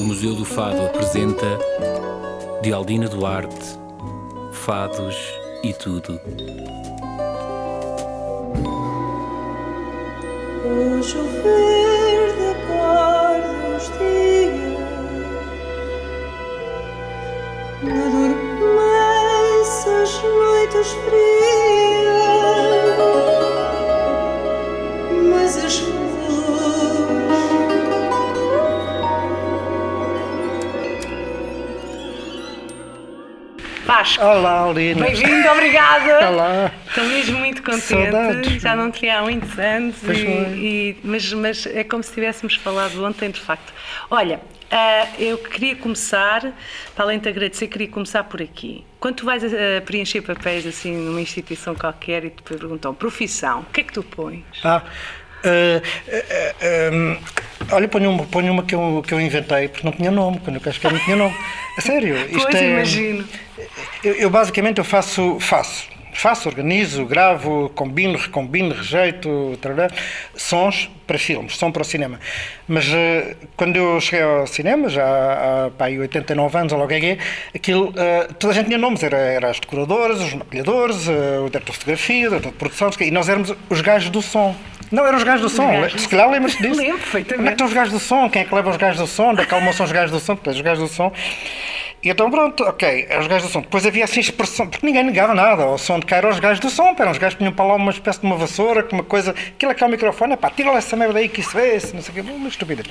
O Museu do Fado apresenta de Aldina Duarte, Fados e Tudo. O chover da cor dos dias Adormece as noites frias Vasco, Olá, Alina. bem-vindo, obrigada. Olá. Estou mesmo muito contente. Saudades. Já não teria há muitos anos, e- e- mas, mas é como se tivéssemos falado ontem, de facto. Olha, ah, eu queria começar, para além de te agradecer, queria começar por aqui. Quando tu vais a, preencher papéis assim numa instituição qualquer e te perguntam profissão, o que é que tu pões? Ah, eh, hum, olha, ponho uma, ponho uma que, eu, que eu inventei, porque não tinha nome, quando eu casquei não tinha nome. A sério. Isto Pois, é, imagino. Eu, eu basicamente eu faço, faço, faço, organizo, gravo, combino, recombino, rejeito, tarará, sons para filmes, som para o cinema. Mas quando eu cheguei ao cinema, já há pá, aí 89 anos, ou logo é é, aquilo, toda a gente tinha nomes, era, era as decoradoras, os maquilhadores, o diretor de fotografia, o diretor de produção, e nós éramos os gajos do som. Não, eram os gajos do som. gajos Se calhar lembras-te disso. Lembro perfeitamente. Onde é que estão os gajos do som? Quem é que leva os gajos do som? Da calma são os gajos do som? Portanto, os gajos do som. E então pronto, ok, os gajos do som. Depois havia assim expressão, porque ninguém negava nada ao som de cá, eram os gajos do som, eram os gajos que tinham para lá uma espécie de uma vassoura, com uma coisa, aquilo é que é o microfone, pá, tira lá essa merda aí que isso vê não sei o quê, uma estupidez.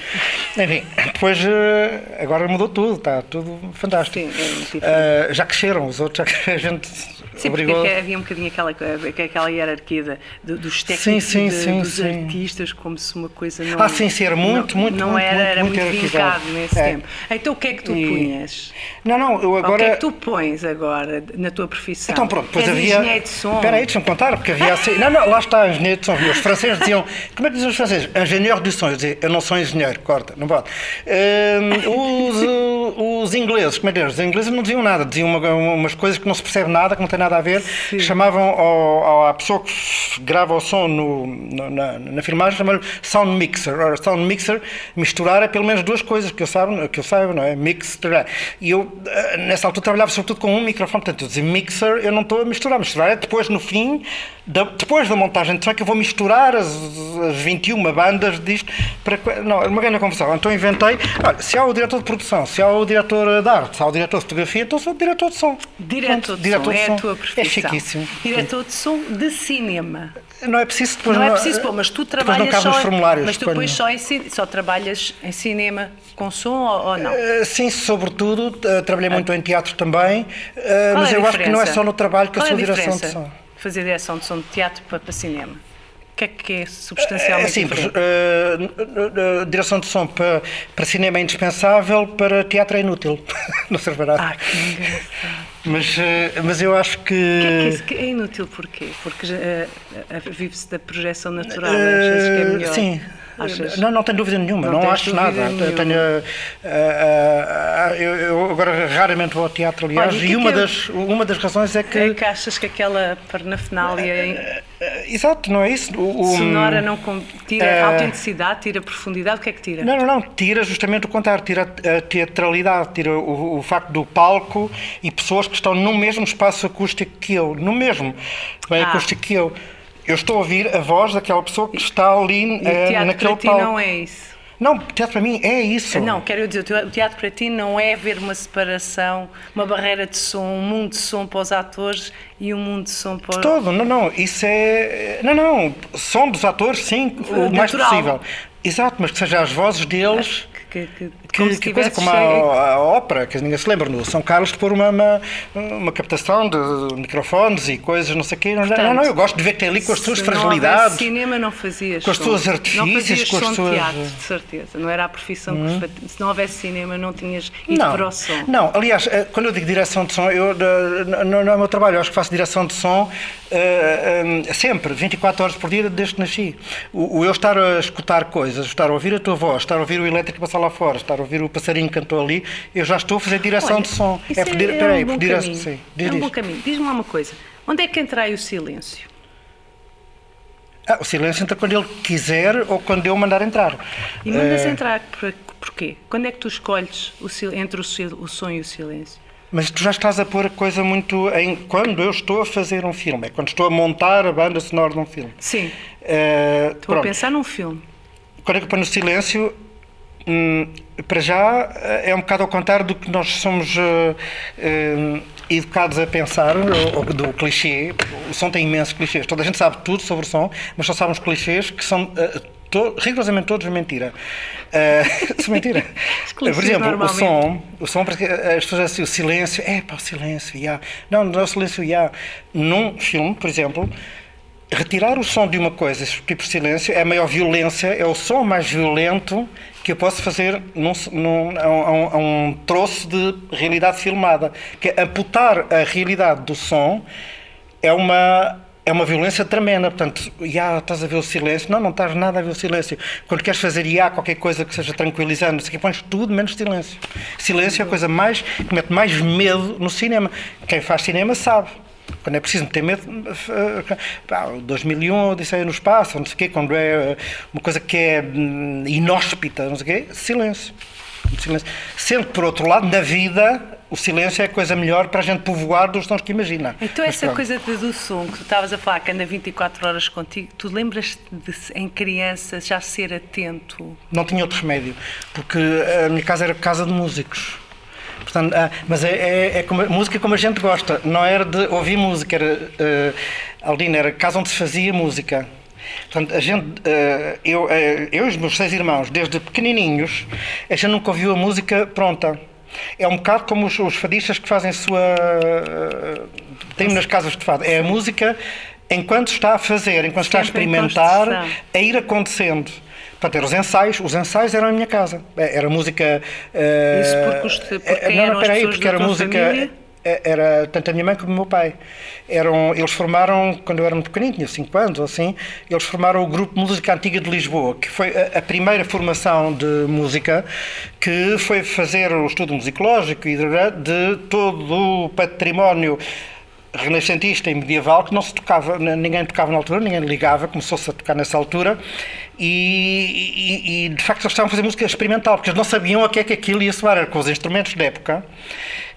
Enfim, depois eh, agora mudou tudo, está tudo fantástico. Sim, é. Eh, já cresceram os outros, já a gente Sim, porque obrigou. é que havia um bocadinho aquela, aquela hierarquia do- dos técnicos Sim, sim, de- sim, dos artistas, como se uma coisa não. Ah, sim, sim, era muito, não, muito, Não muito, era, muito, era muito vincado nesse É. tempo. Então o que é que tu E- punhas? Não, não, eu agora. O que é que tu pões agora na tua profissão? Então pronto, depois És havia. engenheiro de som. Espera aí, deixa-me contar, porque havia assim. Não, não, lá está, engenheiro de som. Os franceses diziam. Como é que dizem os franceses? Engenheiro de som. Eu dizia, eu não sou engenheiro, corta, não pode. Hum, os, uh, os ingleses, como é que é? Os ingleses não diziam nada, diziam uma- umas coisas que não se percebe nada, que não tem nada a ver. Chamavam ao, ao- à pessoa que grava o som no, no- na, na filmagem, chamavam sound mixer. Ora, sound mixer, misturar é pelo menos duas coisas que eu saiba, que eu saiba não é? Mix. E eu, nessa altura, trabalhava sobretudo com um microfone, portanto, eu dizia mixer, eu não estou a misturar. Misturar é depois, no fim, da- depois da montagem de som, é que eu vou misturar as, as 21 bandas disto para. Não, é uma grande confusão. Então inventei. Olha, se há o diretor de produção, se há o diretor de arte, se há o diretor de fotografia, então sou o diretor de som. Diretor Pronto, de diretor som, de é som. a tua profissão. É chiquíssimo. Diretor de som de cinema. Não é preciso depois. não é preciso pôr, mas tu trabalhas não só. mas tu depois só, em só trabalhas em cinema com som ou, ou não? Eh, Sim, sobretudo, eh, trabalhei muito em teatro também, eh, mas é eu acho que não é diferença? só no trabalho que Qual eu é sou a direção de diferença? som. Fazer direção de som de teatro para, para cinema. O que é que é É substancialmente simples. eh, n- n- direção de som para, para cinema é indispensável, para teatro é inútil. não serve para nada. Ah, que engraçado. Mas, mas eu acho que. Que é, que isso que é inútil porquê? Porque eh, vive-se da projeção natural, Eh, achas que é melhor? Sim. Achas? Não, não tenho dúvida nenhuma, Não não, acho nada. nenhuma. Eu, tenho, eh, eh, eu, eu agora raramente vou ao teatro, aliás, Olha, e e é uma, é- das, uma das razões é que. É que achas que aquela parafernália Eh, Exato, não é isso? O- sonora não tira autenticidade, tira profundidade? O que é que tira? Não, não, não, tira justamente o contrário, tira a teatralidade, tira o, o facto do palco e pessoas que estão no mesmo espaço acústico que eu, no mesmo bem Ah. acústico que eu. Eu estou a ouvir a voz daquela pessoa que está ali teatro naquele para ti palco. não é isso. Não, teatro para mim é isso. Não, quero dizer, o teatro para ti não é ver uma separação, uma barreira de som, um mundo de som para os atores e um mundo de som para os... Todo, não, não, isso é. Não, não, som dos atores, sim, o mais Natural. possível. Exato, mas que seja as vozes deles. Que, que, Que, que coisa como a, a ópera, que ninguém se lembra, no São Carlos, de pôr uma, uma, uma captação de microfones e coisas, não sei o quê. Não, não, não, eu gosto de ver que tem ali com as suas fragilidades. cinema não fazias com as tuas Não artifícios, com as tuas- Hum. teatro, de certeza. Não era a profissão que... Se não houvesse cinema não tinhas ido Não, para o som. não, aliás, eh, quando eu digo direção de som, eu, eh, não, não é o meu trabalho, eu acho que faço direção de som eh, eh, sempre, 24 horas por dia, desde que nasci. O, o eu estar a escutar coisas, estar a ouvir a tua voz, estar a ouvir o elétrico passar lá fora, estar a ouvir o passarinho que cantou ali, eu já estou a fazer direção Olha, de som. isso por dire- peraí, um bom dire- caminho. sim, diz é um bom caminho. Diz-me lá uma coisa. Onde é que entra aí o silêncio? Ah, o silêncio entra quando ele quiser ou quando eu mandar entrar. E mandas Eh, entrar, por- porquê? Quando é que tu escolhes o entre o, o som e o silêncio? Mas tu já estás a pôr a coisa muito em quando eu estou a fazer um filme, é quando estou a montar a banda sonora de um filme. Sim, Eh, estou a pronto. pensar num filme. Quando é que eu ponho no silêncio, hum, para já eh, é um bocado ao contrário do que nós somos eh, eh, educados a pensar, ou, do clichê. O som tem imensos clichês. Toda a gente sabe tudo sobre o som, mas só sabe os clichês que são eh, to- rigorosamente todos mentira. Eh, são mentira. Por exemplo, o som, o som, porque as pessoas assim, o silêncio, é pá, o silêncio, yeah. Não, não é o silêncio, yeah. Num filme, por exemplo, retirar o som de uma coisa, esse tipo de silêncio, é a maior violência, é o som mais violento que eu posso fazer num, num, a, um, a um- troço de realidade filmada. Que é amputar a realidade do som é uma. É uma violência tremenda, portanto, já estás a ver o silêncio. Não, não estás nada a ver o silêncio. Quando queres fazer já qualquer coisa que seja o quê, pões tudo menos silêncio. Silêncio é a coisa mais que mete mais medo no cinema. Quem faz cinema sabe. Quando é preciso ter medo, pá, o 2001, Odisseia no Espaço, não sei o quê, quando é eh, uma coisa que é hum, inóspita, não sei o quê, silêncio. silêncio. Sendo que, por outro lado, na vida, o silêncio é a coisa melhor para a gente povoar dos sons que imagina. Então Mas essa pronto. coisa do som que tu estavas a falar, que anda 24 horas contigo, tu lembras-te de, em criança, já ser atento? Não tinha outro remédio, porque a minha casa era casa de músicos. Portanto, ah, mas é, é, é como, música como a gente gosta, não era de ouvir música, era, uh, Aldina, era casa onde se fazia música. Portanto, a gente, eh, eu, eh, eu e os meus seis irmãos, desde pequenininhos, a gente nunca ouviu a música pronta. É um bocado como os, os fadistas que fazem sua. Tem nas casas de fado. É a música enquanto está a fazer, enquanto está a Sempre experimentar, a ir acontecendo. Portanto, eram os ensaios. Os ensaios eram a minha casa. É, Era música. eh, Isso porque os- porque eh, não, não, peraí, porque era música. família? eh, Era tanto a minha mãe como o meu pai. Eram, eles formaram, quando eu era muito pequenino, tinha 5 anos ou assim, eles formaram o Grupo Música Antiga de Lisboa, que foi a, a primeira formação de música que foi fazer o estudo musicológico e de todo o património renascentista e medieval que não se tocava, ninguém tocava na altura, ninguém ligava, começou-se a tocar nessa altura. E, e- e, de facto eles estavam a fazer música experimental porque eles não sabiam a que é que aquilo ia soar, com os instrumentos da época.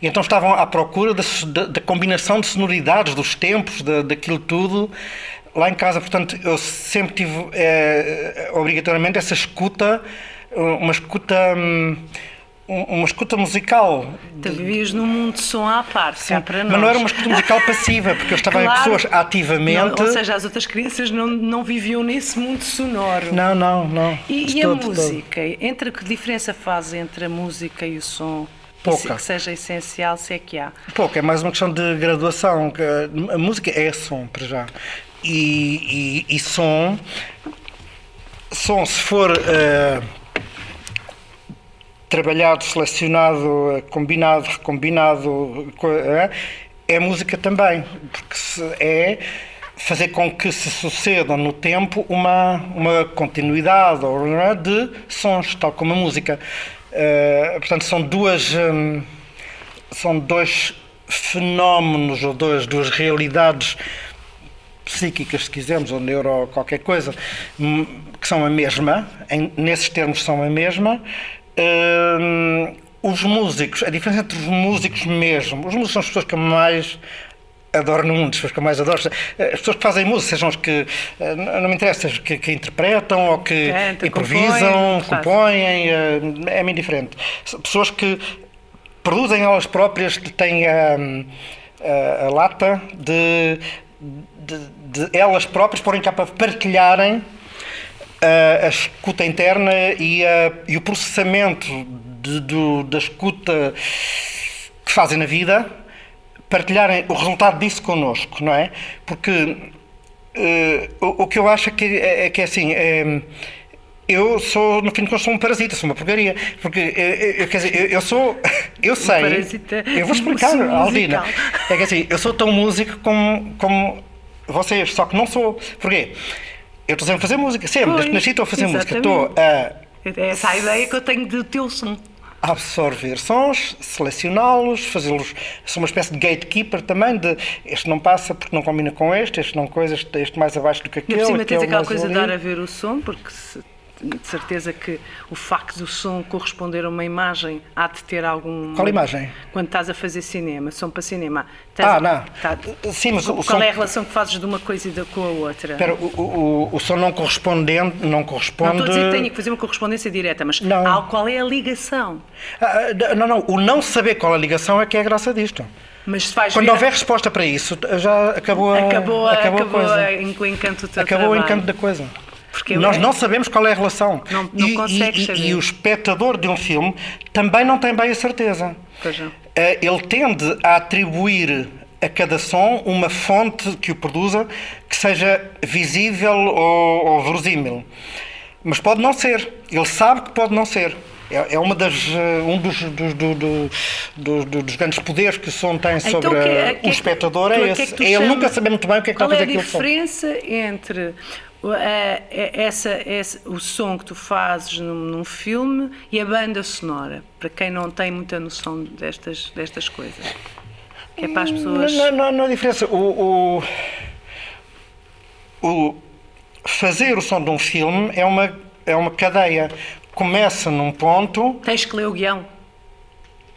E então estavam à procura da, combinação de sonoridades dos tempos, da, daquilo tudo lá em casa, portanto eu sempre tive eh, obrigatoriamente essa escuta, uma escuta hum, uma escuta musical Tu vivias num mundo de som à parte, cá para nós. mas não era uma escuta musical passiva, porque eu estava em Claro. pessoas ativamente. Não, ou seja, as outras crianças não, não viviam nesse mundo sonoro. não, não, não. E, e a todo, todo. música? Entre que diferença faz entre a música e o som? Pouca. Que seja essencial, se é que há. Pouco, é mais uma questão de graduação. A música é som, para já. E, e, e som, som, se for eh, trabalhado, selecionado, combinado, recombinado, co- eh, é música também. Porque é fazer com que se sucedam no tempo uma, uma continuidade é, de sons, tal como a música. Eh, portanto, são duas. hum, são dois fenómenos ou duas, duas realidades psíquicas, se quisermos, ou neuro qualquer coisa, hum, que são a mesma, em- nesses termos são a mesma. Hum, os músicos, a diferença entre os músicos mesmo, os músicos são as pessoas que eu mais adoro no mundo, as pessoas que eu mais adoro, as pessoas que fazem música, sejam os que, eh, não me interessa, que, que interpretam ou que Cantam, improvisam, compõem, compõem, eh, é-me indiferente. Pessoas que produzem elas próprias, que têm a, a- a lata de, de- de elas próprias porem cá para partilharem a, a escuta interna e, a- e o processamento de- do- da escuta que fazem na vida, partilharem o resultado disso connosco, não é? Porque eh, o, o que eu acho é que é, é que é assim. é, eu sou, no fim de contas, sou um parasita, sou uma porcaria. Porque, eh, eu, quer dizer, eu, eu sou. Eu sei. parasita eu vou explicar. Aldina. É que assim, eu sou tão músico como, como vocês, só que não sou. Porquê? Eu estou sempre a fazer música, sempre, desde que nasci estou a fazer música. Estou a É essa a ideia que eu tenho do teu som. absorver sons, selecioná-los, fazê-los. Sou uma espécie de gatekeeper também, de este não passa porque não combina com este, este não coisa, este, este mais abaixo do que E aquele. por cima tens aquela coisa de dar a ver o som, porque se de certeza que o facto do som corresponder a uma imagem há de ter algum. Qual imagem? Quando estás a fazer cinema, som para cinema. Ah, a- não. tá- Sim, mas o Qual som- é a relação que fazes de uma coisa e da, com a outra? Espera, o, o, o- o som não correspondente, não não corresponde. estou a dizer que tenho que fazer uma correspondência direta, mas Não. há- qual é a ligação? Ah, ah, não, não, o não saber qual a ligação é que é a graça disto. Mas se faz Quando houver resposta para isso, já acabou a, acabou, a- acabou a acabou coisa. o encanto do teu Acabou o trabalho. encanto da coisa. Porque Nós é- não sabemos qual é a relação. Não- não e, consegues e- saber. e o espectador de um filme também não tem bem a certeza. Eh, Ele tende a atribuir a cada som uma fonte que o produza que seja visível ou, ou verosímil. Mas pode não ser. Ele sabe que pode não ser. É, é uma das, eh, um dos, dos, do- do- do- do- dos grandes poderes que o som tem Então, sobre o que é- eh, o que é o espectador. É, que é esse. é ele nunca saber muito bem o que é que está a Qual é fazer a som. diferença entre o- a- essa, esse- o som que tu fazes num, num filme e a banda sonora? Para quem não tem muita noção destas, destas coisas. Que é para as pessoas. Não, não, não há diferença. O, o, o fazer o som de um filme é uma, é uma cadeia. Começa num ponto, Tens que ler o guião.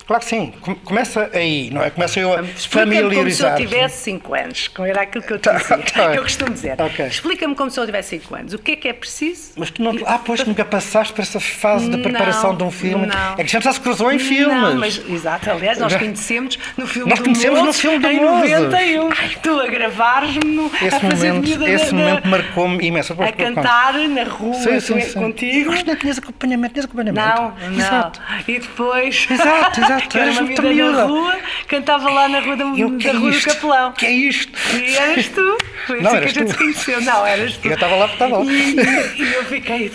Claro que sim, com- começa aí, não é? Começa eu a Explica-me como se eu familiarizar. tivesse 5 anos, como era aquilo que eu te Tá, dizia, tá. que eu costumo dizer. Ok. Explica-me como se eu tivesse 5 anos. O que é que é preciso? Mas tu não. Ah, pois nunca passaste por essa fase de Não, preparação de um filme. não. É que já se cruzou em filmes. Não, mas exato, aliás, nós conhecemos no filme Nós do conhecemos no Mozes, filme do em Mozes. 91. Tu a gravares-me no- Esse momento, esse na- momento marcou-me imenso. a cantar na rua Sim, sim, sim. contigo. Mas não tinhas acompanhamento, tinhas acompanhamento. Não, não. Exato. E depois. Exato, exato. Eu era Eras uma muito miúda na miúda. rua, cantava lá na rua, da, Eu, que da é rua do? Capelão. Que é isto? E eras tu. Foi Não, assim que a gente tu. se conheceu. Não, eras tu. Eu estava lá porque estava lá. E, e eu fiquei,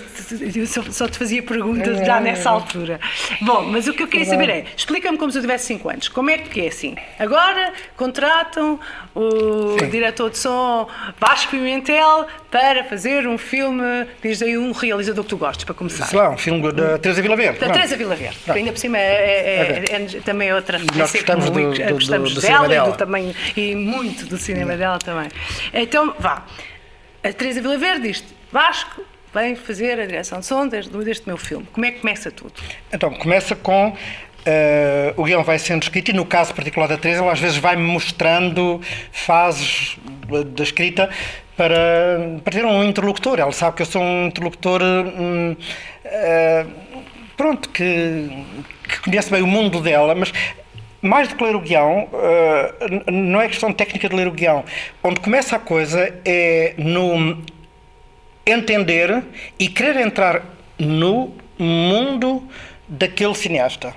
eu só, só te fazia perguntas É. já nessa altura. Bom, mas o que eu queria saber é, explica-me como se eu tivesse 5 anos. Como é que é assim? Agora contratam o Sim. diretor de som Vasco Pimentel para fazer um filme, diz aí um realizador que tu gostes, para começar. Sei lá, um filme da Teresa Vila Verde. Da. Teresa Vila Verde, que ainda por cima é, é- é- também é outra referência gostamos que do- muito- do- gostamos do- do dela, cinema e, do dela. também, e muito do cinema dela também. Então, vá. A Teresa Vila Verde diz Vasco, vem fazer a direção de som deste, meu filme. Como é que começa tudo? Então, começa com. eh, o guião vai sendo escrito e, no caso particular da Teresa, ela às vezes vai-me mostrando fases da- da escrita para, para ter um interlocutor. Ela sabe que eu sou um interlocutor. hum, eh, pronto, que, que conhece bem o mundo dela, mas. Mais do que ler o guião, n- não é questão técnica de ler o guião. Onde começa a coisa é no entender e querer entrar no mundo daquele cineasta.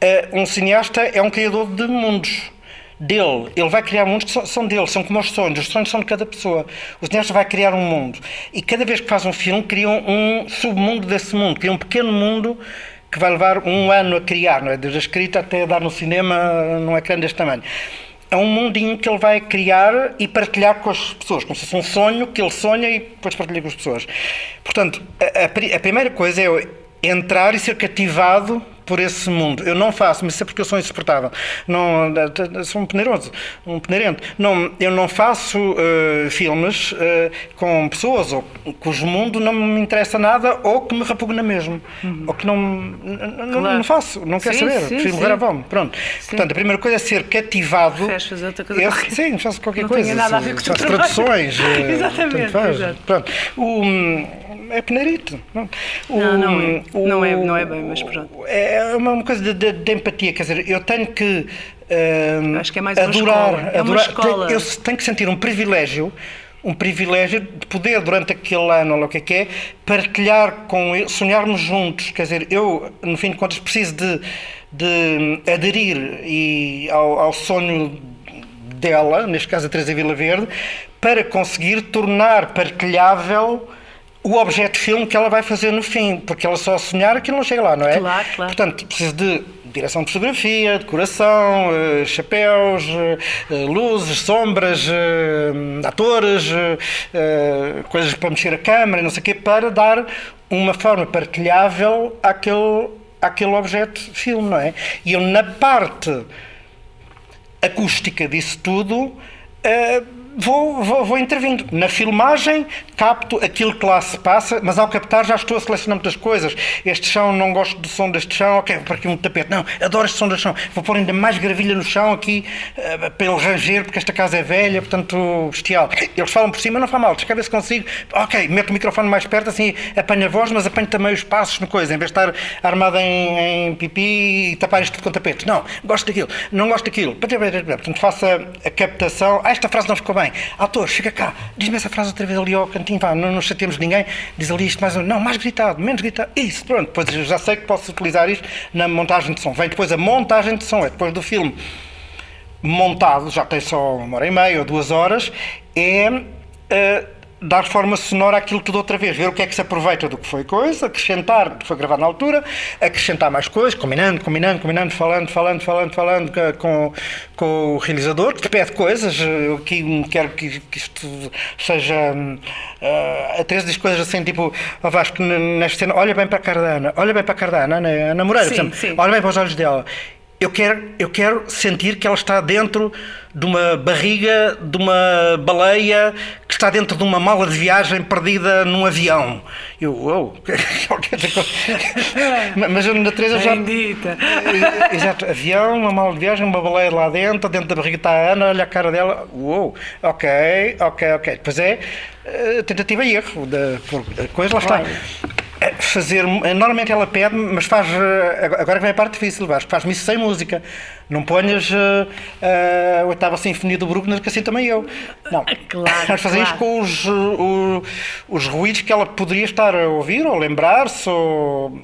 Eh, um cineasta é um criador de mundos. Dele. Ele vai criar mundos que são, dele, são como os sonhos. Os sonhos são de cada pessoa. O cineasta vai criar um mundo. E cada vez que faz um filme, cria um submundo desse mundo. Cria um pequeno mundo que vai levar um ano a criar, não é? Desde a escrita até dar no cinema num ecrã deste tamanho é um mundinho que ele vai criar e partilhar com as pessoas, como se fosse um sonho que ele sonha e depois partilha com as pessoas. Portanto, a, a a primeira coisa é entrar e ser cativado por esse mundo. Eu não faço, mas isso é porque eu sou insuportável. Não, eu sou um peneiroso, um peneirente. Não, eu não faço eh, filmes eh, com pessoas ou cujo mundo não me interessa nada ou que me repugna mesmo. Ou que não, Claro. não faço, não quero Sim, saber. sim, Prefiro sim. morrer a fome. Pronto. Portanto, a primeira coisa é ser cativado. Fazer outra coisa qualquer? Sim, faço qualquer Não coisa. tenha nada a ver com faço traduções. eh, Exatamente, faz. Pronto. O, hum, é peneirito. Não, O- Não, não é. o- Não é- não é bem, mas pronto. É uma, uma coisa de, de- de empatia, quer dizer, eu tenho que. hum, Acho que é mais uma adorar, escola. É uma adorar- escola. Eu tenho que sentir um privilégio. Um privilégio de poder, durante aquele ano, ou o que é que é, partilhar com ele, sonharmos juntos. Quer dizer, eu, no fim de contas, preciso de, de aderir e ao, ao sonho dela, neste caso a Teresa Vila Verde, para conseguir tornar partilhável o objeto de filme que ela vai fazer no fim, porque ela só sonhar aquilo não chega lá, não é? Claro, claro. Portanto, preciso de direção de fotografia, decoração, eh, chapéus, eh, eh, luzes, sombras, atores, coisas para mexer a câmera, não sei o quê, para dar uma forma partilhável àquele, àquele objeto de filme, não é? E eu, na parte acústica disso tudo, eh, vou, vou, vou intervindo. Na filmagem, capto aquilo que lá se passa, mas ao captar já estou a selecionar muitas coisas. Este chão, não gosto do som deste chão, ok, vou pôr aqui um tapete. Não, adoro este som deste chão. Vou pôr ainda mais gravilha no chão aqui eh, para ele ranger, porque esta casa é velha, portanto, bestial. Eles falam por cima, não faz mal, deixa ver se consigo. Ok, meto o microfone mais perto, assim apanho a voz, mas apanho também os passos no coisa, em vez de estar armado em, em pipi e tapar isto tudo com tapetes. Não, gosto daquilo, não gosto daquilo. Portanto, faça a captação. Ah, esta frase não ficou bem. Autor, chega cá, diz-me essa frase outra vez ali ao cantinho, vá, não nos chateemos ninguém. Diz ali isto mais. Não, mais gritado, menos gritado. Isso, pronto. Depois já sei que posso utilizar isto na montagem de som. Vem depois a montagem de som, é depois do filme montado, já tem só uma hora e meia ou duas horas, é. Uh, dar forma sonora àquilo tudo outra vez, ver o que é que se aproveita do que foi coisa, acrescentar que foi gravado na altura, acrescentar mais coisas, combinando, combinando, combinando, falando, falando, falando, falando com, com o realizador, que pede coisas, eu aqui quero que, que isto seja. Uh, a Teresa diz coisas assim, tipo, oh Vasco, nesta cena, olha bem para a cara da Ana, olha bem para a cara da Ana, Ana, Moreira, Sim, sim. olha bem para os olhos dela. Eu quero, eu quero sentir que ela está dentro de uma barriga de uma baleia está dentro de uma mala de viagem perdida num avião. Eu, oh, quer dizer, mas eu na Teresa já. Bendita. Exato, avião, uma mala de viagem, uma baleia lá dentro, dentro da barriga está a Ana, olha a cara dela, uou, ok, ok, ok. Depois é eh, tentativa e erro, da coisa, lá está. É Fazer, normalmente ela pede, mas faz, eh, agora que vem a parte difícil, Vasco, faz-me isso sem música. Não ponhas eh, a oitava sinfonia do Bruckner, que assim também eu. Não. Claro, Nós fazemos claro. com os, o- os ruídos que ela poderia estar a ouvir, ou lembrar-se, ou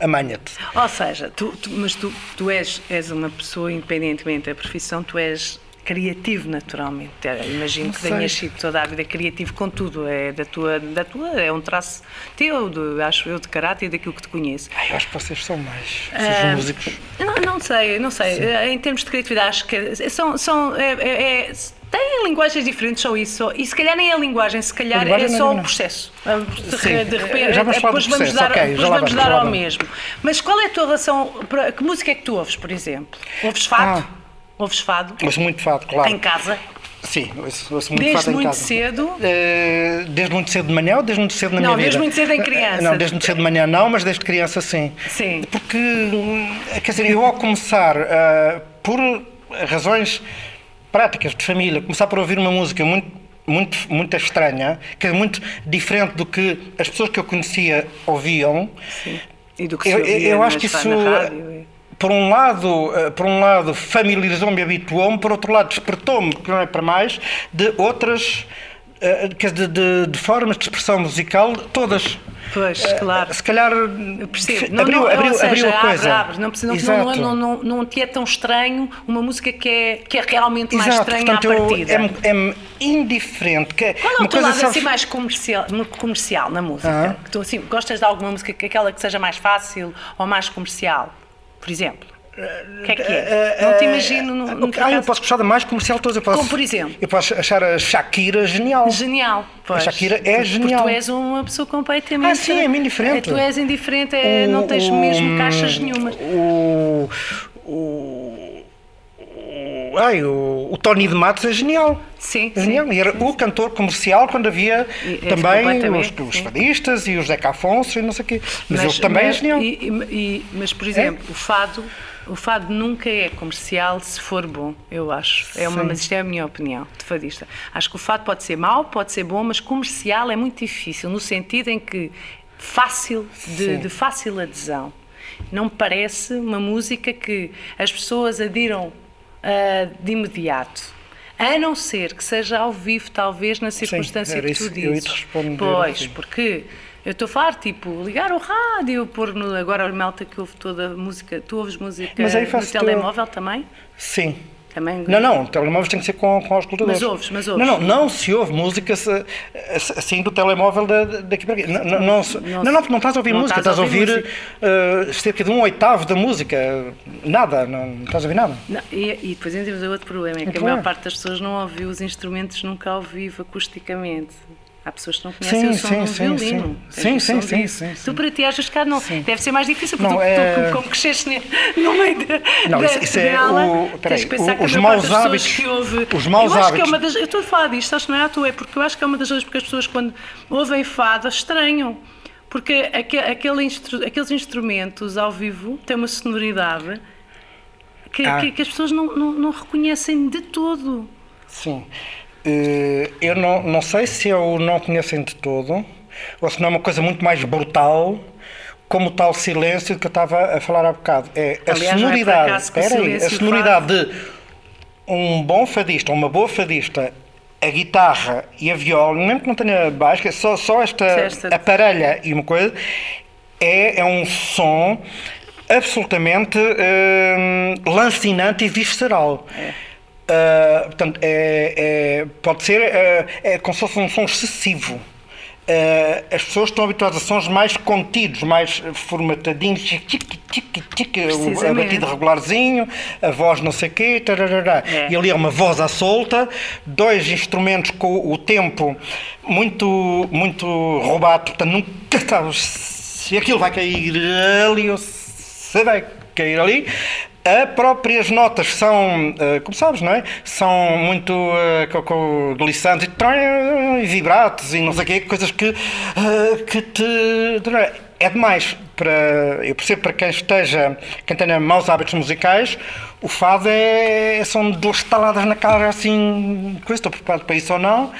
amanha-te. Ou seja, tu, tu- mas tu, tu és, és uma pessoa, independentemente da profissão, tu és criativo naturalmente. É, Imagino Não que sei. tenhas sido toda a vida criativo com tudo. É da tua, da tua é um traço teu, de, acho eu, de caráter e daquilo que te conheço. Ai, eu acho que vocês são mais. Vocês Ah, músicos. Não, não sei, não sei. Eh, Em termos de criatividade, acho que são. são é, é- é- têm linguagens diferentes, só isso. E se calhar nem a linguagem, se calhar linguagem é é só o nenhuma. processo. Ah, De, Sim, de repente, já vamos do depois vamos processo, dar, ok, depois vamos vamos, dar ao vamos. mesmo. Mas qual é a tua relação? Que música é que tu ouves, por exemplo? Ouves fado? Ah. Ouves fado? Ouço muito fado, claro. Em casa? Sim, ouço, ouço muito Desde fado em muito casa. cedo? Eh, desde muito cedo de manhã ou desde muito cedo na Não, minha vida? desde muito cedo em criança. Eh, Não, desde muito cedo de manhã não, mas desde criança sim. Sim. Porque, quer dizer, eu ao começar, ah, por razões práticas de família, começar por ouvir uma música muito, muito, muito estranha, que é muito diferente do que as pessoas que eu conhecia ouviam, E do que se eu, ouvia eu acho que isso, na rádio? Por um lado, eh, por um lado familiarizou-me e habituou-me, por outro lado despertou-me, que não é para mais, de outras, eh, dizer, de, de formas de expressão musical, todas. Pois, claro. Se calhar Eu percebo. Não, abriu, não, abriu, seja, abriu a abre, coisa. abre. Não, precisa- não, não, não, não, não te é tão estranho uma música que é, que é realmente mais Exato, estranha portanto, à eu- partida. é-me é-me indiferente. Que Qual é o teu lado assim mais comercial, comercial na música? Ah. Que tu, assim, gostas de alguma música que aquela que seja mais fácil ou mais comercial? Por exemplo? O que é que é? Não te imagino num, num Ah, eu posso gostar da mais comercial de todas. Eu posso, Como, por exemplo? Eu posso achar a Shakira genial. Genial. Pois. Shakira é genial. Porque tu és uma pessoa completamente. Ah, sim, é-me indiferente. Tu és indiferente, é, não tens O- mesmo caixas nenhumas. O, o, o, ai, o, o Tony de Matos é genial. Sim, É genial. E era o cantor comercial quando havia E- também os, os sim. fadistas e os Zeca Afonso e não sei o quê. Mas, ele também é genial. e- e- mas, por exemplo, o fado, o fado nunca é comercial se for bom, eu acho. É uma, Sim. mas isto é a minha opinião de fadista. Acho que o fado pode ser mau, pode ser bom, mas comercial é muito difícil, no sentido em que fácil, de, Sim. de fácil adesão. Não me parece uma música que as pessoas adiram ah, de imediato. A não ser que seja ao vivo, talvez, na circunstância era que isso tu te dizes. pois, sim. porque eu estou a falar, tipo, ligar o rádio, pôr no, agora a malta que ouve toda a música. Tu ouves música no telemóvel também? Sim. Também Não, não, telemóveis tem que ser com, com os escutadores. Mas ouves, mas ouves. Não, não, não se ouve música se- assim do telemóvel da, daqui para aqui. Não, não, não, Não não, não, não estás a ouvir não música, estás a ouvir eh, cerca de um oitavo da música. Nada, não, não estás a ouvir nada. Não, e, e depois ainda temos outro problema, é que a maior parte das pessoas não ouviu os instrumentos nunca ao vivo, acusticamente. Há pessoas que não conhecem Sim, o som sim, do sim, violino. sim. Sim, sim, sim, Tu para ti achas que não, deve ser mais difícil, porque Não, tu, é- tu, como cresceste no meio da, Não, isso- isso é dela, o- tens peraí, que pensar o- os maus hábitos- que ouve... os maus eu acho que é hábitos- uma das... Eu estou a falar disto, acho que não é à toa, é porque eu acho que é uma das razões porque as pessoas quando ouvem fado estranham. Porque aque- aquele instru- aqueles instrumentos ao vivo têm uma sonoridade que, Ah. que- que as pessoas não, não, não reconhecem de todo. Sim. Eh, eu não, não sei se eu não conhecem de todo, ou se não é uma coisa muito mais brutal, como o tal silêncio que eu estava a falar há bocado. É a Aliás, não é sonoridade. espera aí, a sonoridade de um bom fadista, uma boa fadista, a guitarra e a viola, mesmo que não tenha baixo, é só, só esta aparelha e uma coisa, é, é um som absolutamente hum, lancinante e visceral. Uh, portanto, é, é- pode ser uh, é como se fosse um som excessivo. Uh, as pessoas estão habituadas a sons mais contidos, mais formatadinhos, tic, tic, o- a batida regularzinho, a voz não sei o quê. É. e ali é uma voz à solta, dois instrumentos com o tempo muito, muito roubado, portanto nunca sabes se aquilo vai cair ali ou se vai cair ali. As próprias notas são, eh, como sabes, não é? São muito eh, com, com glissantes e e vibratos e não sei o quê, coisas que, eh, que te. É demais. Para, eu percebo para quem esteja, quem tenha maus hábitos musicais, o fado é, são duas taladas na cara assim, coisa, estou preparado para isso ou não.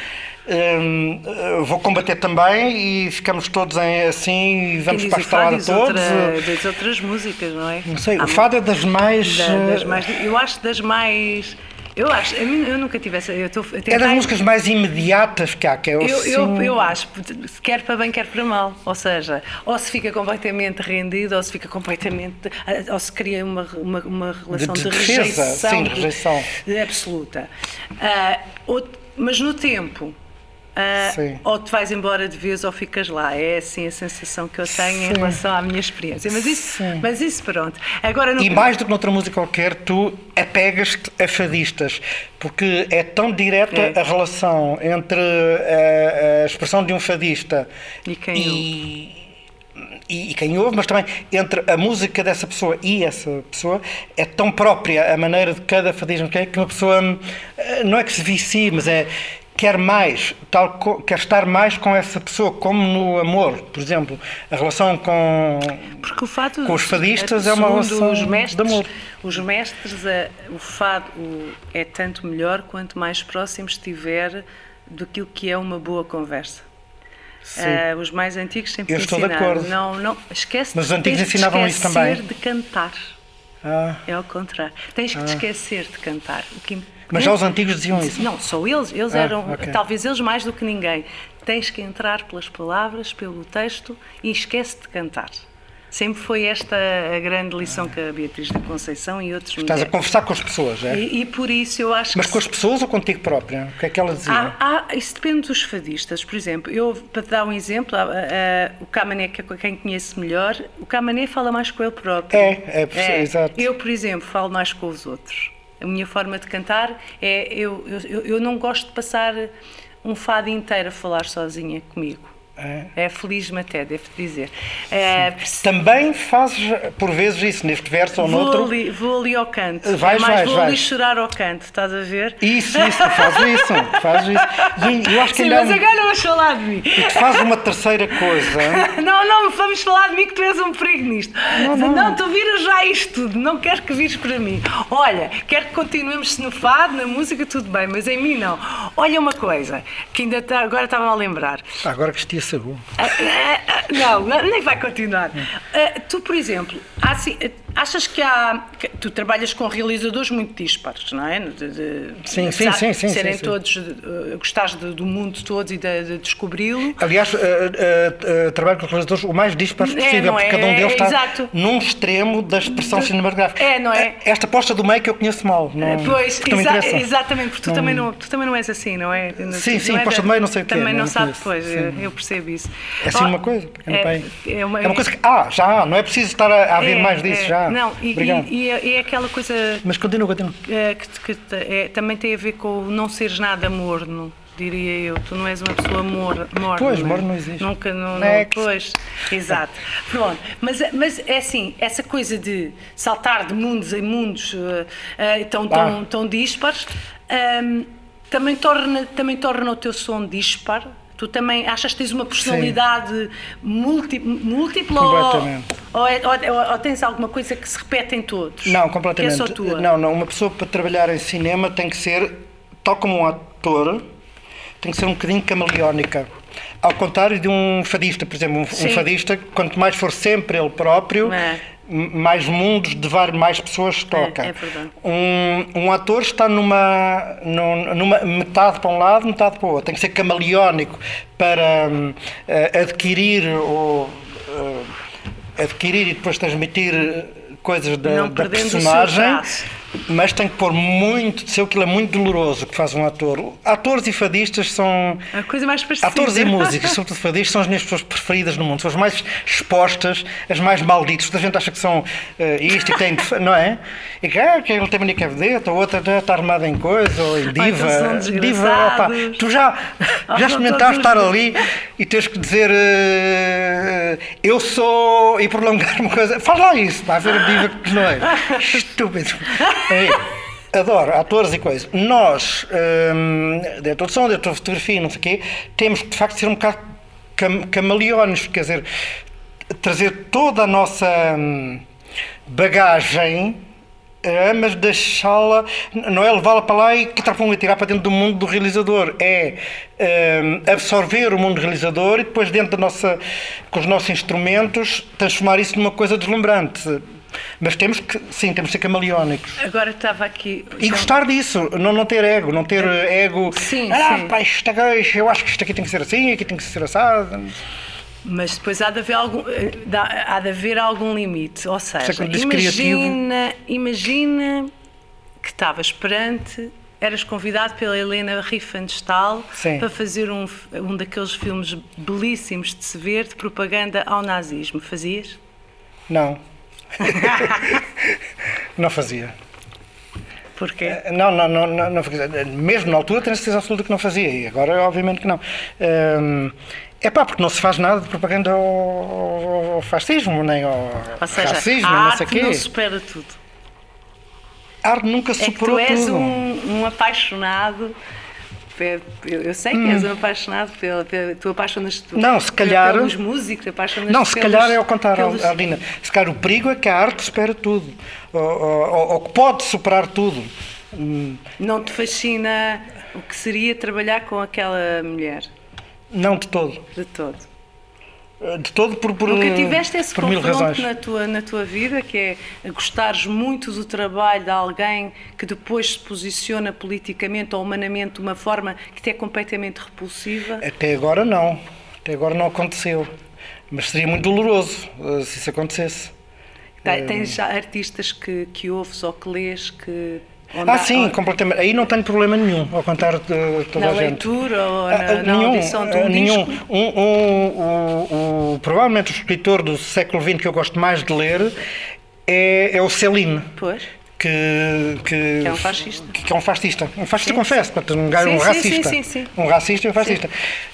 Hum, eh, vou combater também e ficamos todos em, assim e vamos para a diz, todos. outra, diz outras músicas, não é? Não sei, Há o fado é das mais. Da- das eh, mais eu acho das mais eu acho eu nunca tive essa eu estou É das músicas mais imediatas que há, que é eu, eu, assim- eu acho, quer para bem, quer para mal. Ou seja, ou se fica completamente rendido, ou se fica completamente. ou se cria uma, uma, uma relação de, de defesa, rejeição. sim, de- rejeição. de absoluta. Ou- mas no tempo. Sim. ou te vais embora de vez ou ficas lá. É assim a sensação que eu tenho em Sim. relação à minha experiência. Mas isso, Sim. mas isso pronto. Agora, no E mais do que noutra música qualquer, tu apegas-te a fadistas, porque é tão direta É. a relação entre a, a expressão de um fadista E quem e, e- e quem ouve, mas também entre a música dessa pessoa e essa pessoa, é tão própria a maneira de cada fadista que é que uma pessoa hum, não é que se vicie, mas é quer mais, tal, quer estar mais com essa pessoa, como no amor, por exemplo, a relação com Porque o fado, Com os fadistas é uma relação os de mestres, amor. Os mestres, a- o fado o- é tanto melhor quanto mais próximo estiver daquilo que é uma boa conversa. Ah, os mais antigos sempre Eu estou de ensinaram. acordo. Não, não, esquece Mas os antigos de ensinavam isso também. esquecer de cantar. Ah, É ao contrário. Tens que te esquecer de cantar. O que mas já os antigos diziam isso. não, só eles. Eles Ah, eram, ok. talvez eles mais do que ninguém. Tens que entrar pelas palavras, pelo texto e esquece de cantar. Sempre foi esta a grande lição que a Beatriz da Conceição e outros Estás a deram. conversar com as pessoas, é? E, e por isso eu acho Mas com as pessoas ou contigo própria? O que é que ela dizia? Há- há- isso depende dos fadistas. Por exemplo, eu, para te dar um exemplo, há- o Camané, que é quem conhece melhor, o Camané fala mais com ele próprio. É, é, exato. Eu, por exemplo, falo mais com os outros. A minha forma de cantar é. Eu, eu, eu- não gosto de passar um fado inteiro a falar sozinha comigo. É. É feliz-me até, devo dizer. É, Também fazes por vezes isso, neste verso ou vou, noutro? ali, vou ali ao canto. Vais, é mais vais, vou ali vais. chorar ao canto, estás a ver? Isso, isso, fazes isso, fazes isso. E eu acho que Sim, mas um- agora não vais falar de mim. e tu fazes uma terceira coisa. Não, não, vamos falar de mim que tu és um perigo nisto. Não, tu viras já isto tudo, não quero que vires para mim. Olha, quero que continuemos no fado, na música, tudo bem, mas em mim não. Olha uma coisa, que ainda tá- agora estava a lembrar. Agora vestia sabão. Ah, ah, ah, Não, nem vai continuar. Ah, tu, por exemplo, há assim- achas que há. que tu trabalhas com realizadores muito dispares, não é? De- de- Sim, de- sim, de- sim, sim, Serem sim, todos. Uh, gostares do mundo todo e de, de descobri-lo. Aliás, eh, eh, eh, trabalho com realizadores o mais dispares É, possível, não porque é? cada um deles está Exato. num extremo da expressão cinematográfica. É, não é? Esta posta do meio que eu conheço mal. Não, Pois, exa- interessa. exatamente, porque tu, Não- também não, tu também não és assim, não é? Não- Sim, sim, é posta de meio não sei o quê, Também não sabe, conheço, pois, sim. eu, percebo isso. É assim Oh, uma coisa, é, é uma, É uma coisa que. Ah, já, não é preciso estar a, a haver é, mais disso é. Já. Não, e, Obrigado. e, e é, e é aquela coisa Mas continua, continua. eh, que, que te- é, também tem a ver com não seres nada morno. diria eu. Tu não és uma pessoa mor, morna. Pois, não é? morno não existe. Nunca, não, não, pois, exato. Pronto, mas, mas é assim, essa coisa de saltar de mundos em mundos eh, eh, tão, tão, Ah. tão dispares, ehm, também, torna, também torna o teu som dispar? Tu também achas que tens uma personalidade múltipla ou, Completamente. ou, é- ou- ou- ou tens alguma coisa que se repete em todos? Não, completamente. Que é só tua? Não, não. Uma pessoa para trabalhar em cinema tem que ser, tal como um ator, tem que ser um bocadinho camaleónica. Ao contrário de um fadista, por exemplo, um, um fadista, quanto mais for sempre ele próprio, É. mais mundos de várias mais pessoas toca. é verdade. Um, um ator está numa, num- numa metade para um lado, metade para o outro. Tem que ser camaleónico para hum, eh, adquirir ou eh, adquirir e depois transmitir coisas da, da personagem. Mas tem que pôr muito de seu, aquilo é muito doloroso que faz um ator. Atores e fadistas são. A coisa mais parecida. Atores e músicos, sobretudo fadistas, são as minhas pessoas preferidas no mundo. São as mais expostas, as mais malditas. Toda a gente acha que são eh, isto e tem. Não é? E que, ah, que ele tem mania que é ou outra está armada em coisa, ou em então diva. são diva, opa, tu já, já experimentaste estar ali e tens que dizer eh, eu sou e prolongar uma coisa. Faz lá isso, para ver a diva que não é. Estúpido. Adoro atores e coisas. Nós, hum, diretor de som, diretor de fotografia, não sei o quê, temos de facto ser um bocado cam camaleões, quer dizer, trazer toda a nossa hum, bagagem. eh, mas deixá-la, não é levá-la para lá e que e tirar para dentro do mundo do realizador, é hum, absorver o mundo do realizador e depois dentro da nossa, com os nossos instrumentos, transformar isso numa coisa deslumbrante. Mas temos que, sim, temos que ser camaleónicos. Agora estava aqui. E gostar disso, não, não ter ego, não ter eh, ego. Sim, ah, sim. pá, isto aqui, eu acho que isto aqui tem que ser assim, aqui tem que ser assado. Mas depois há de haver algum, eh, há de haver algum limite. Ou seja, é imagina, imagina que estavas perante, eras convidado pela Helena Riefenstahl Sim. para fazer um, um daqueles filmes belíssimos de se ver de propaganda ao nazismo. Fazias? Não. não fazia. Porquê? Eh, Não, não, não, não, não fazia. Mesmo na altura tenho certeza absoluta que não fazia. E agora, obviamente que não. é pá, porque não se faz nada de propaganda ao, ao- fascismo, nem ao Ou seja, racismo, a não sei o arte quê. não supera tudo. A arte nunca É superou tu és tudo. um, um apaixonado. Eu, eu sei que és um apaixonado pela, pela tu apaixonas-te. Não, se calhar- pelos músicos, apaixonas Não, se pelos, calhar é ao contrário, pelos- Alina. Se calhar o perigo é que a arte supera tudo. Ou que pode superar tudo. Hum, Não te fascina o que seria trabalhar com aquela mulher, Não de todo. de todo. De todo por, por, Nunca tiveste esse por confronto na tua, na tua vida, que é gostares muito do trabalho de alguém que depois se posiciona politicamente ou humanamente de uma forma que te é completamente repulsiva? Até agora não. Até agora não aconteceu. Mas seria muito doloroso eh, se isso acontecesse. Tem- Tens já artistas que, que ouves ou que lês que. Onde Ah, sim, onde- completamente. Aí não tenho problema nenhum, ao contrário de toda Na a gente. leitura ou na, Ah, ah, na audição de um ah, nenhum. disco? Um, um, provavelmente o escritor do século XX que eu gosto mais de ler é, é o Celine. Pois. Que, que, Que é um fascista. Que, que é um fascista. Um fascista, confesso. portanto, Um, Sim, um sim, racista. sim, sim, sim. Um racista e um fascista.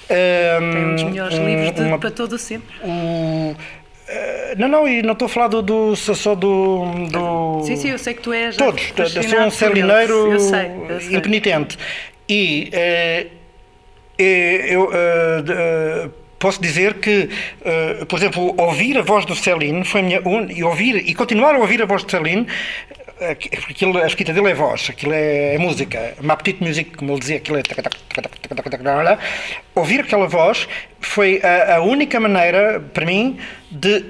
Tem um dos melhores um- livros de, uma- para todo o sempre. eh, não, não, e não estou a falar do, do, só do, do. Sim, sim, eu sei que tu és. Todos. Eu sou um celineiro Eu sei, eu sei. impenitente. E eh, eh, eu eh, posso dizer que, por exemplo, ouvir a voz do Celine foi a minha un... e ouvir e continuar a ouvir a voz do Celine. Eh, que- Aquilo, a escrita dele é voz, aquilo é, é música, uma petite musique, como ele dizia, aquilo é. Ouvir aquela voz foi a, a única maneira, para mim, de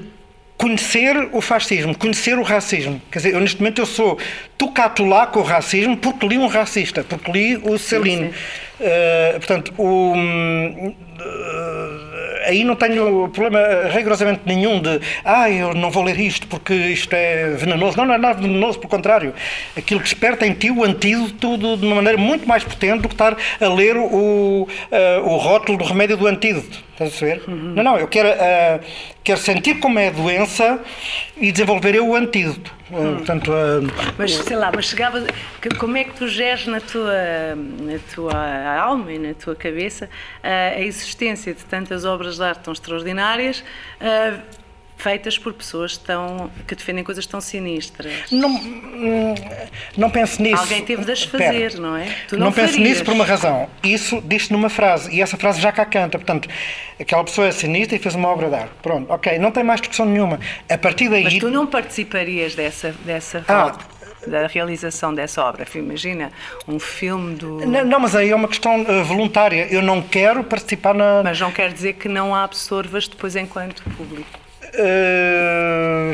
conhecer o fascismo, conhecer o racismo. Quer dizer, eu, neste momento eu sou tucatulá com o racismo porque li um racista, porque li o Celine. Eh, portanto, o, eh, aí não tenho problema rigorosamente nenhum de ah, eu não vou ler isto porque isto é venenoso. Não, não é nada venenoso, pelo contrário. Aquilo que desperta em ti o antídoto de, de uma maneira muito mais potente do que estar a ler o, eh, o rótulo do remédio do antídoto. Estás a ver? Não, não, eu quero, ah, quero sentir como é a doença e desenvolver eu o antídoto. Ah, portanto, ah, Mas sei lá, mas chegava. Como é que tu geres na tua, na tua alma e na tua cabeça ah, a existência de tantas obras de arte tão extraordinárias feitas por pessoas tão, que defendem coisas tão sinistras? não, não penso nisso. Alguém teve de as fazer, não é? Tu não não penso nisso por uma razão. Isso diz-se numa frase, e essa frase já cá canta. Portanto, aquela pessoa é sinistra e fez uma obra de arte. Pronto, ok, não tem mais discussão nenhuma. A partir daí. Mas tu não participarias dessa, dessa Ah. da realização dessa obra? Imagina um filme do. Não, não, mas aí é uma questão eh, voluntária. Eu não quero participar na. Mas não quer dizer que não a absorvas depois enquanto público. Eh,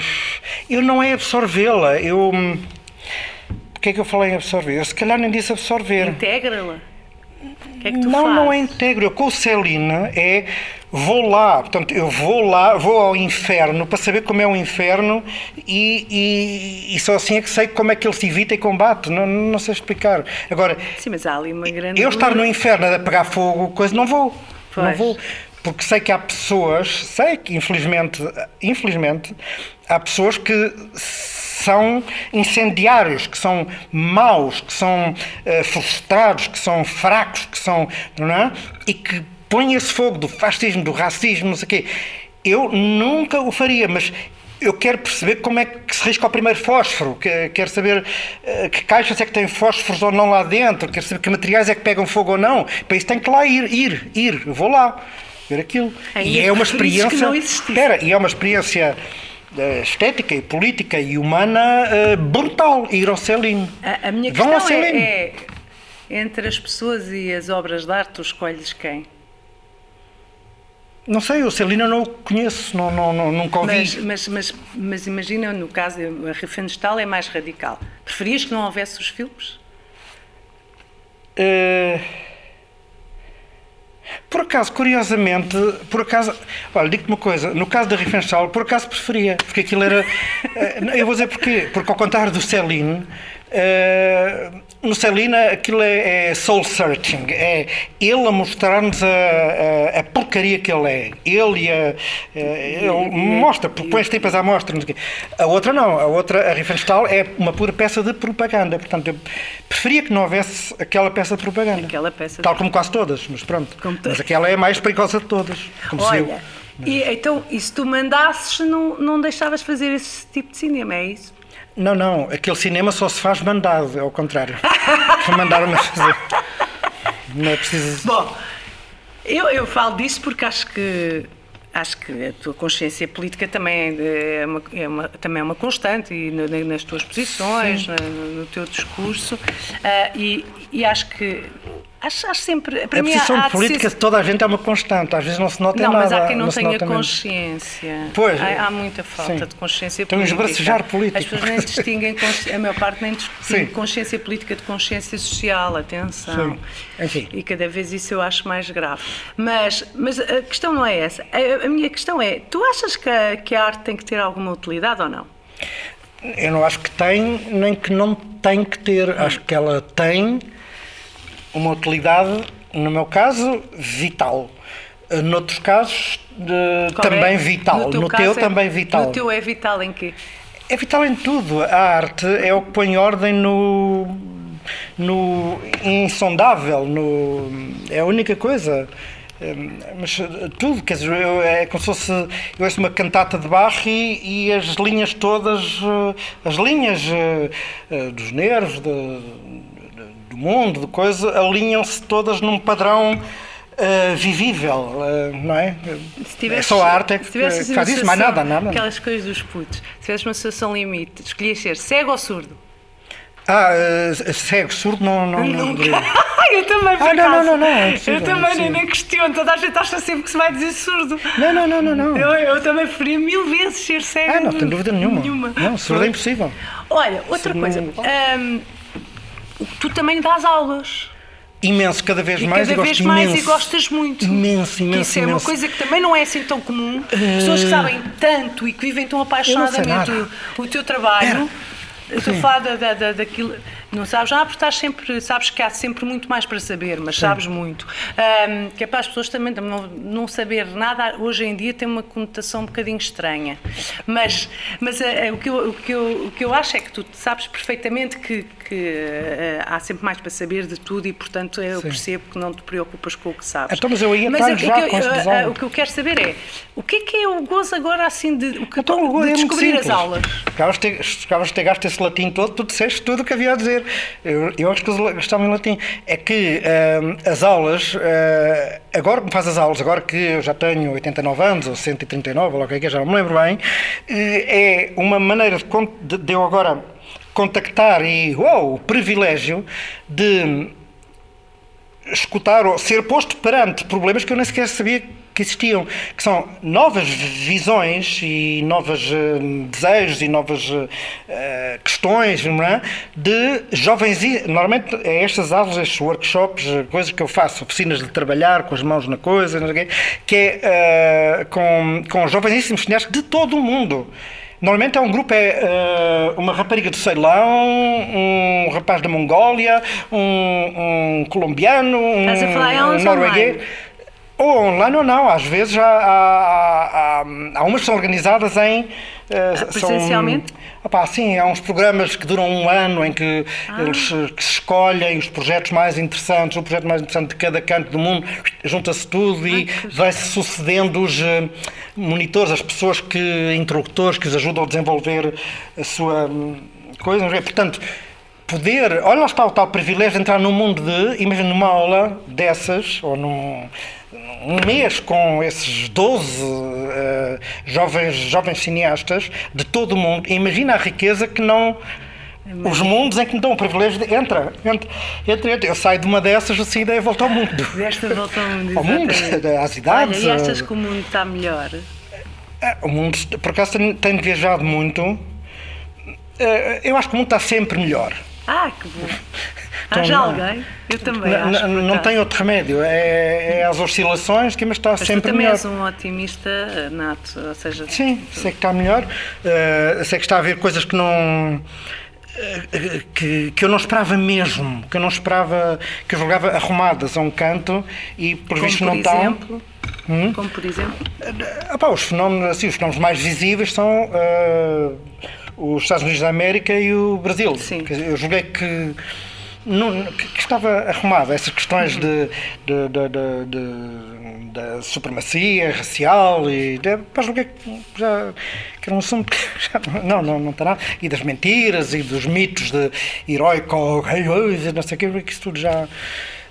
eu não é absorvê-la. Eu. hum, Porquê é que eu falei em absorver? Eu se calhar nem disse absorver. Integra-la. O que é que tu não, fazes? não é integro. Eu com o Celine é vou lá, portanto, eu vou lá, vou ao inferno para saber como é o inferno e, e- e só assim é que sei como é que ele se evita e combate. Não, não sei explicar. Agora, Sim, mas há ali uma grande. eu estar no inferno a pegar fogo, coisa, não vou. Não Pois. vou. Porque sei que há pessoas, sei que infelizmente, infelizmente, há pessoas que são incendiários, que são maus, que são eh, frustrados, que são fracos, que são. Não é? E que põem esse fogo do fascismo, do racismo, não sei o quê. Eu nunca o faria, mas eu quero perceber como é que se risca o primeiro fósforo, que- quero saber eh, que caixas é que têm fósforos ou não lá dentro, quero saber que materiais é que pegam fogo ou não. Para isso tem que lá ir, ir, ir. Eu vou lá ver aquilo. Ainda e é uma preferes que experiência. Espera, e é uma experiência eh, estética e política e humana eh, brutal ir ao Celine. A, a minha Vão questão é, Celine. é: entre as pessoas e as obras de arte, tu escolhes quem? Não sei, o Celine eu não o conheço, não, não, não- nunca ouvi. Mas, mas, mas, mas imagina, no caso, a Riefenstahl é mais radical. Preferias que não houvesse os filmes? Eh, Por acaso, curiosamente, por acaso, olha, digo-te uma coisa, no caso da Riefenstahl, por acaso preferia, porque aquilo era, eh, eu vou dizer porquê, porque ao contrário do Celine, eh, no Celine aquilo é, é soul searching, é ele a mostrar-nos a, a, a porcaria que ele é, ele e a, ele mostra, põe as tipas à mostra, a outra não, a outra, a Riefenstahl é uma pura peça de propaganda, portanto eu preferia que não houvesse aquela peça de propaganda. Aquela peça de- Tal como quase todas, mas pronto. Como to- Mas aquela é a mais perigosa de todas. Como se viu. Olha, e, então, e se tu mandasses, não, não deixavas fazer esse tipo de cinema, é isso? Não, não, aquele cinema só se faz mandado, é ao contrário. Mandaram-me fazer. Não é preciso. Bom, eu, eu falo disso porque acho que acho que a tua consciência política também é uma, é uma- também é uma constante e no- nas tuas posições, na- no, teu discurso ah, e, e acho que acho, acho sempre para A mim posição há política ser- de toda a gente é uma constante, às vezes não se nota não, nada. mas há quem não, se tenha nota mesmo. consciência. Pois, há, há muita falta sim. de consciência Tem um política. esbracejar político. As pessoas nem distinguem, a maior parte nem distingue consciência política de consciência social, atenção. Sim. Enfim. E cada vez isso eu acho mais grave. Mas, mas a questão não é essa. A, a minha questão é: tu achas que a, que a arte tem que ter alguma utilidade ou não? Eu não acho que tem, nem que não tem que ter. Acho que ela tem uma utilidade, no meu caso, vital. Eh, Noutros casos, de- também é? vital. No teu, no teu é- também vital. No teu é vital em quê? É vital em tudo. A arte é o que põe ordem no, no insondável, no, é a única coisa. Hum, Mas eh, tudo, quer dizer, eu- é como se fosse eu ouço uma cantata de Bach e, e as linhas todas, eh, as linhas dos nervos, de- do mundo, de coisa, alinham-se todas num padrão eh, vivível, eh, não é? Se tivesses- é só a arte é que que faz isso, mais nada, nada. Aquelas coisas dos putos. Se tivesse uma situação limite, escolhias ser cego ou surdo? Ah, eh, cego, surdo, não, não, não eu também, por Ah, não, não, não, não, é Eu também é impossível. nem, nem questiono. Toda a gente acha sempre que se vai dizer surdo. Não, não, não, não, não. Eu, eu também preferia mil vezes ser cego. Ah, não tem dúvida nenhuma. Não, surdo é impossível. Olha, outra Surdo coisa. não- hum, tu também dás aulas. Imenso, cada vez E mais cada e gosto vez mais imenso. e gostas muito. Imenso, Que imenso, isso é uma imenso. coisa que também não é assim tão comum. Pessoas que sabem tanto e que vivem tão apaixonadamente nada. o, o teu trabalho. Estou a falar da, da, da- daquilo. Não sabes? Ah, porque estás sempre. Sabes que há sempre muito mais para saber, mas sabes muito. Ahm, que é para as pessoas também não, não saber nada, hoje em dia tem uma conotação um bocadinho estranha. Mas, mas ah, ah, o, que eu, o, que eu, o que eu acho é que tu sabes perfeitamente que, que ah, há sempre mais para saber de tudo e, portanto, eu Sim. percebo que não te preocupas com o que sabes. Então, mas eu ia Mas o que já eu- ah, ah, design. O que eu quero saber é o que é que é o gozo agora assim de, o que, Então, de é descobrir as aulas? Acabas de ter, acabas de ter gasto esse latim todo, tu disseste tudo o que havia a dizer. Eu, eu acho que eles em latim. É que ahm, as aulas, ah, agora que me faz as aulas, agora que eu já tenho 89 anos, ou 139, ou o que é que é, já não me lembro bem, eh, é uma maneira de, de eu agora contactar e, uau, o privilégio de escutar ou ser posto perante problemas que eu nem sequer sabia que existiam, que são novas visões e novos eh, desejos e novas eh, questões é? de jovens. Normalmente é estas aulas, estes workshops, coisas que eu faço, oficinas de trabalhar com as mãos na coisa, quê, que é eh, com, com joveníssimos cineastas de todo o mundo. Normalmente é um grupo, é eh, uma rapariga do Ceilão, um rapaz da Mongólia, um, um colombiano, um, em um norueguês. Ou online ou não, às vezes há, há, há, há umas que são organizadas em. eh, são- presencialmente? Opá, sim, há uns programas que duram um ano em que Ah. eles que se escolhem os projetos mais interessantes, o projeto mais interessante de cada canto do mundo, junta-se tudo e vai-se sucedendo os eh, monitores, as pessoas que, interlocutores que os ajudam a desenvolver a sua hum, coisa. é? Portanto, poder, olha lá está o tal privilégio de entrar num mundo de, imagina numa aula dessas, ou num um mês com esses 12 eh, jovens, jovens cineastas de todo o mundo, imagina a riqueza que não. Os mundos em que me dão o privilégio de. Entra, entra, entra, entra. Eu saio de uma dessas assim, daí volto ao mundo. Desta volta ao mundo, Ao mundo, às idades. Olha, e achas eh, que o mundo está melhor? é, O mundo, por acaso, tenho, tenho viajado muito. Eh, Eu acho que o mundo está sempre melhor. Ah, que bom. Então, Haja não. alguém? Eu também acho. não tem outro remédio. É, é as oscilações que mas está Mas tu sempre também melhor. és um otimista eh, nato, ou seja... Sim, sei que está melhor. eh, sei que está a haver coisas que não. eh, Que, que eu não esperava mesmo, que eu não esperava, que eu jogava arrumadas a um canto e por Como visto por não estão. exemplo... Hum? Como por exemplo... Ah, pá, os, fenómenos, assim, os fenómenos mais visíveis são eh, os Estados Unidos da América e o Brasil. Sim. Eu julguei que, não- que, estava arrumado essas questões de, de, de- da supremacia racial e de, pá, julguei que já que era um assunto que já, não, não, não está nada. E das mentiras e dos mitos de heróico, não sei o que, que isso tudo já.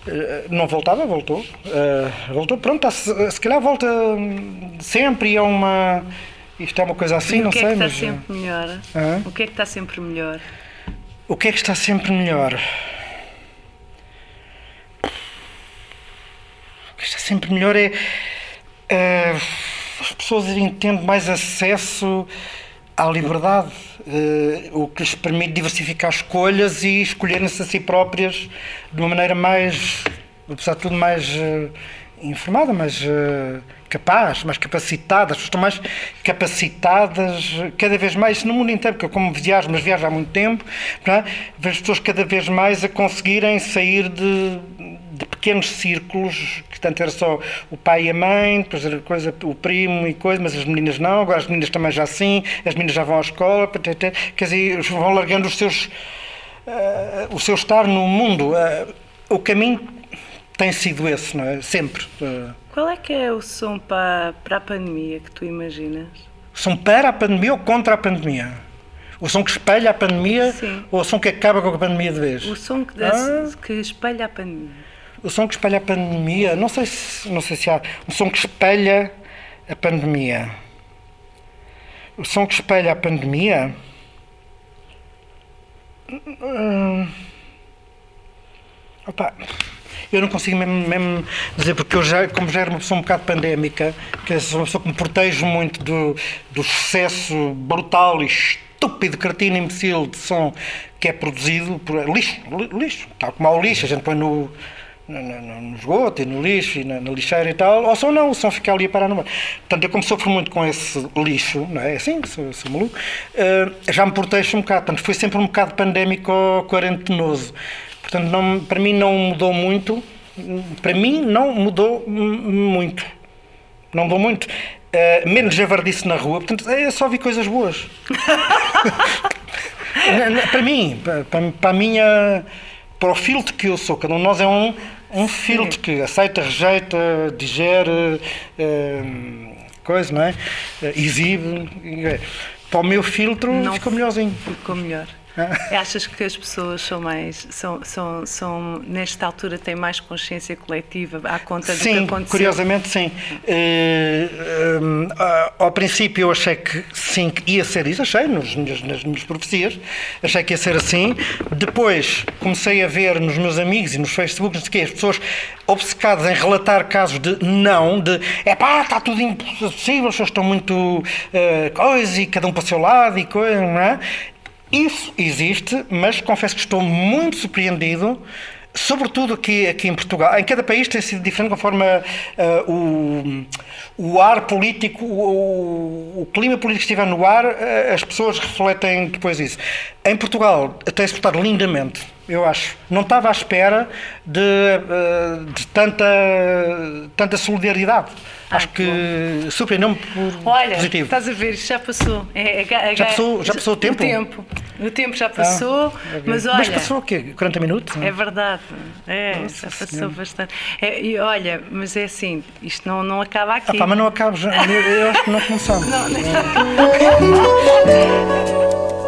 eh, Não voltava, voltou. Eh, voltou, pronto, tá, se, se calhar volta hum, sempre e é uma. Isto é uma coisa assim, não o que sei, é que está mas. eh, sempre melhor? Hã? O que é que está sempre melhor? O que é que está sempre melhor? O que está sempre melhor é. eh, as pessoas irem tendo mais acesso à liberdade, eh, o que lhes permite diversificar escolhas e escolherem-se a si próprias de uma maneira mais, apesar de tudo, mais eh, informada, mais eh, capaz, mais capacitada. As pessoas estão mais capacitadas cada vez mais no mundo inteiro, porque eu como viajo, mas viajo há muito tempo, é? vejo as pessoas cada vez mais a conseguirem sair de, de pequenos círculos, que tanto era só o pai e a mãe, depois era coisa, o primo e coisa, mas as meninas não, agora as meninas também já sim, as meninas já vão à escola, quer dizer, vão largando os seus, eh, o seu estar no mundo. Eh, o caminho tem sido esse, não é? Sempre. Eh, Qual é que é o som para, para a pandemia que tu imaginas? São para a pandemia ou contra a pandemia? O som que espelha a pandemia Sim. ou o som que acaba com a pandemia de vez? O som que, Ah. que espelha a pandemia. O som que espelha a pandemia, não sei se, não sei se há. O som que espelha a pandemia. O som que espelha a pandemia. Hum, opa, eu não consigo mesmo, mesmo dizer, porque eu já, como já era uma pessoa um bocado pandémica, que sou uma pessoa que me protejo muito do, do excesso brutal e estúpido, cretino, imbecil de som que é produzido por lixo, li- lixo, tal como há o lixo, a gente põe no, no, no, no esgoto e no lixo e na, na, lixeira e tal, ou só não, o som fica ali a parar no mar. Portanto, eu como sofro muito com esse lixo, não é assim, sou, sou maluco, uh, já me protejo um bocado. Portanto, foi sempre um bocado pandémico quarentenoso. Portanto, não, para mim não mudou muito, para mim não mudou muito. Não mudou muito. Uh, menos javardice na rua, portanto, eu só vi coisas boas. para mim, para, para a minha para o filtro que eu sou. Cada um de nós é um, um filtro que aceita, rejeita, digere, é, coisa, não é? Exibe. Para o meu filtro não ficou melhorzinho. Ficou melhor. Ah. Achas que as pessoas são mais, são, são, são, nesta altura, têm mais consciência coletiva à conta sim, do que aconteceu? curiosamente sim. Uh, uh, ao princípio eu achei que sim, que ia ser isso, achei, nos, nas, nas minhas profecias, achei que ia ser assim. Depois comecei a ver nos meus amigos e nos Facebook, não sei o as pessoas obcecadas em relatar casos de não, de é pá, está tudo impossível, as pessoas estão muito uh, coisa e cada um para o seu lado e coisa, não é? Isso existe, mas confesso que estou muito surpreendido sobretudo aqui, aqui em Portugal, em cada país tem sido diferente conforme uh, o, o ar político, o, o, clima político estiver no ar, uh, as pessoas refletem depois isso. Em Portugal tem-se portado lindamente, eu acho. Não estava à espera de, uh, de tanta, tanta solidariedade. Ah, Acho que surpreendeu-me por Olha, positivo. estás a ver, já passou. É, é, é, já, passou já passou o tempo? O tempo, o tempo já passou, ah, mas olha... Mas passou o quê? 40 minutos? É verdade, é, Nossa já passou senhora. bastante. É, e olha, mas é assim, isto não, não acaba aqui. Ah pá, mas não acaba já, eu acho que não começamos. não, não.